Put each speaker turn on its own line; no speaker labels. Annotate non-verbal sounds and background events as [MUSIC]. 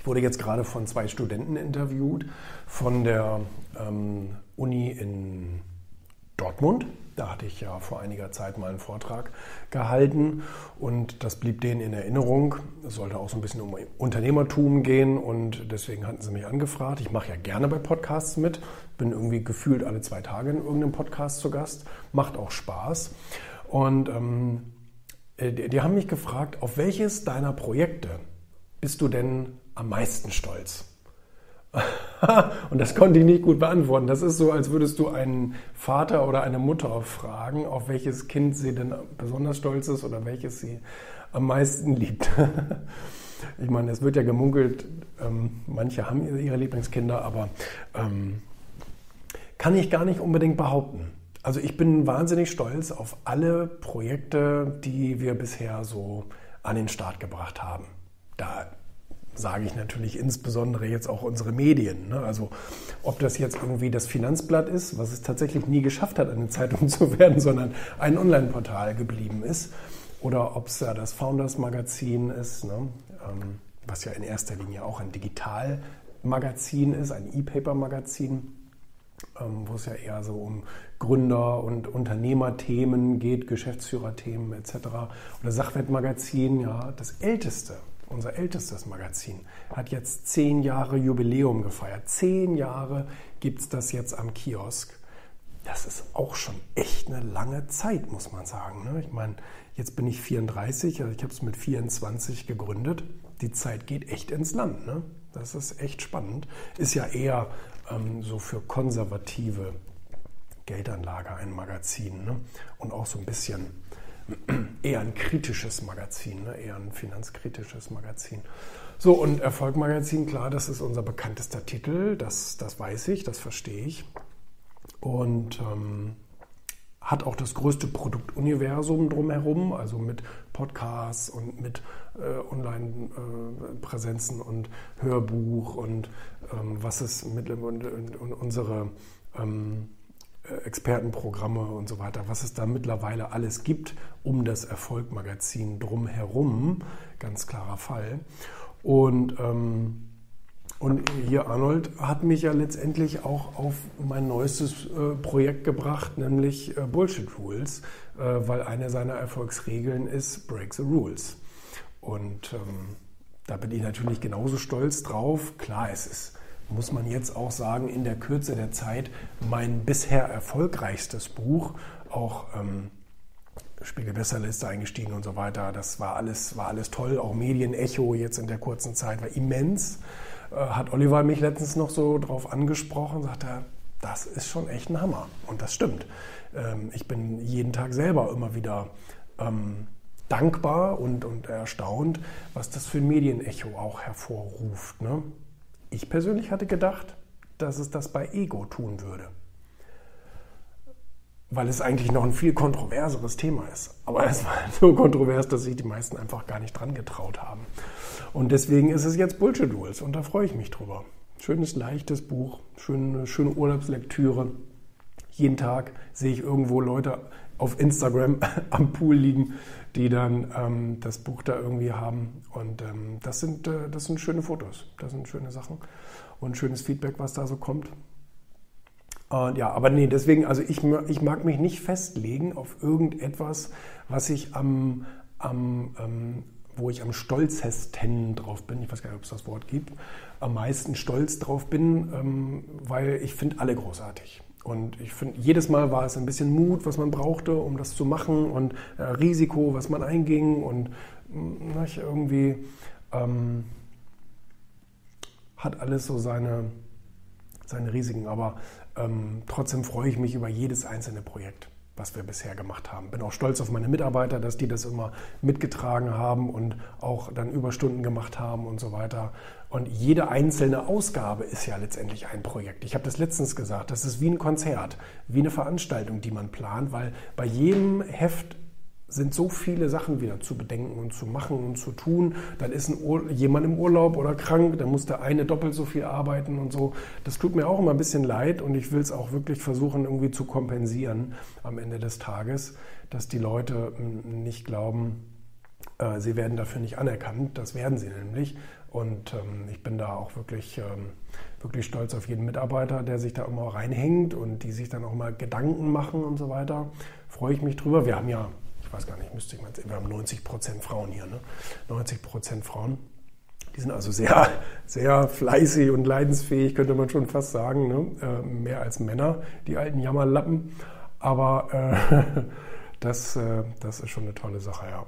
Ich wurde jetzt gerade von zwei Studenten interviewt von der ähm, Uni in Dortmund. Da hatte ich ja vor einiger Zeit mal einen Vortrag gehalten und das blieb denen in Erinnerung. Es sollte auch so ein bisschen um Unternehmertum gehen und deswegen hatten sie mich angefragt. Ich mache ja gerne bei Podcasts mit, bin irgendwie gefühlt alle zwei Tage in irgendeinem Podcast zu Gast, macht auch Spaß. Und ähm, äh, die, die haben mich gefragt, auf welches deiner Projekte bist du denn am meisten stolz? [LAUGHS] und das konnte ich nicht gut beantworten. Das ist so, als würdest du einen Vater oder eine Mutter fragen, auf welches Kind sie denn besonders stolz ist oder welches sie am meisten liebt. [LAUGHS] ich meine, es wird ja gemunkelt, ähm, manche haben ihre Lieblingskinder, aber ähm, kann ich gar nicht unbedingt behaupten. Also ich bin wahnsinnig stolz auf alle Projekte, die wir bisher so an den Start gebracht haben. Da sage ich natürlich insbesondere jetzt auch unsere Medien. Ne? Also ob das jetzt irgendwie das Finanzblatt ist, was es tatsächlich nie geschafft hat, eine Zeitung [LAUGHS] zu werden, sondern ein Online-Portal geblieben ist, oder ob es ja das Founders Magazin ist, ne? ähm, was ja in erster Linie auch ein Digitalmagazin ist, ein E-Paper-Magazin. Ähm, wo es ja eher so um Gründer- und Unternehmerthemen geht, Geschäftsführerthemen etc. Oder Sachwertmagazin, ja, das älteste unser ältestes Magazin, hat jetzt zehn Jahre Jubiläum gefeiert. Zehn Jahre gibt es das jetzt am Kiosk. Das ist auch schon echt eine lange Zeit, muss man sagen. Ne? Ich meine, jetzt bin ich 34, also ich habe es mit 24 gegründet. Die Zeit geht echt ins Land. Ne? Das ist echt spannend. Ist ja eher ähm, so für konservative Geldanlager ein Magazin ne? und auch so ein bisschen eher ein kritisches Magazin, ne? eher ein finanzkritisches Magazin. So, und Erfolgmagazin, klar, das ist unser bekanntester Titel, das, das weiß ich, das verstehe ich. Und ähm, hat auch das größte Produktuniversum drumherum, also mit Podcasts und mit äh, Online-Präsenzen äh, und Hörbuch und ähm, was es mit und, und, und unsere ähm, äh, Expertenprogramme und so weiter, was es da mittlerweile alles gibt um das Erfolgmagazin drumherum, ganz klarer Fall. Und, ähm, und hier Arnold hat mich ja letztendlich auch auf mein neuestes äh, Projekt gebracht, nämlich äh, Bullshit Rules, äh, weil eine seiner Erfolgsregeln ist Break the Rules. Und ähm, da bin ich natürlich genauso stolz drauf. Klar, es ist muss man jetzt auch sagen, in der Kürze der Zeit mein bisher erfolgreichstes Buch, auch ähm, Spiegel-Bestsellerliste eingestiegen und so weiter. Das war alles, war alles toll. Auch Medienecho jetzt in der kurzen Zeit war immens. Äh, hat Oliver mich letztens noch so drauf angesprochen, sagte, das ist schon echt ein Hammer. Und das stimmt. Ähm, ich bin jeden Tag selber immer wieder ähm, dankbar und, und erstaunt, was das für ein Medienecho auch hervorruft. Ne? Ich persönlich hatte gedacht, dass es das bei Ego tun würde. Weil es eigentlich noch ein viel kontroverseres Thema ist. Aber es war [LAUGHS] so kontrovers, dass sich die meisten einfach gar nicht dran getraut haben. Und deswegen ist es jetzt Bullshit Rules und da freue ich mich drüber. Schönes, leichtes Buch, schöne, schöne Urlaubslektüre. Jeden Tag sehe ich irgendwo Leute auf Instagram [LAUGHS] am Pool liegen, die dann ähm, das Buch da irgendwie haben. Und ähm, das, sind, äh, das sind schöne Fotos, das sind schöne Sachen und schönes Feedback, was da so kommt. Und ja, aber nee, deswegen, also ich, ich mag mich nicht festlegen auf irgendetwas, was ich am, am ähm, wo ich am stolzesten drauf bin, ich weiß gar nicht, ob es das Wort gibt, am meisten stolz drauf bin, ähm, weil ich finde alle großartig. Und ich finde, jedes Mal war es ein bisschen Mut, was man brauchte, um das zu machen und äh, Risiko, was man einging und na, mm, irgendwie ähm, hat alles so seine, seine Risiken. Aber ähm, trotzdem freue ich mich über jedes einzelne Projekt was wir bisher gemacht haben. Bin auch stolz auf meine Mitarbeiter, dass die das immer mitgetragen haben und auch dann Überstunden gemacht haben und so weiter. Und jede einzelne Ausgabe ist ja letztendlich ein Projekt. Ich habe das letztens gesagt, das ist wie ein Konzert, wie eine Veranstaltung, die man plant, weil bei jedem Heft sind so viele Sachen wieder zu bedenken und zu machen und zu tun. Dann ist jemand im Urlaub oder krank, dann muss der eine doppelt so viel arbeiten und so. Das tut mir auch immer ein bisschen leid und ich will es auch wirklich versuchen, irgendwie zu kompensieren am Ende des Tages, dass die Leute hm, nicht glauben, äh, sie werden dafür nicht anerkannt. Das werden sie nämlich. Und ähm, ich bin da auch wirklich, ähm, wirklich stolz auf jeden Mitarbeiter, der sich da immer reinhängt und die sich dann auch mal Gedanken machen und so weiter. Freue ich mich drüber. Wir haben ja, ich weiß gar nicht, müsste ich mal, wir haben 90 Prozent Frauen hier, ne? 90 Prozent Frauen. Die sind also sehr, sehr fleißig und leidensfähig, könnte man schon fast sagen. Ne? Äh, mehr als Männer, die alten Jammerlappen. Aber äh, [LAUGHS] das, äh, das ist schon eine tolle Sache, ja.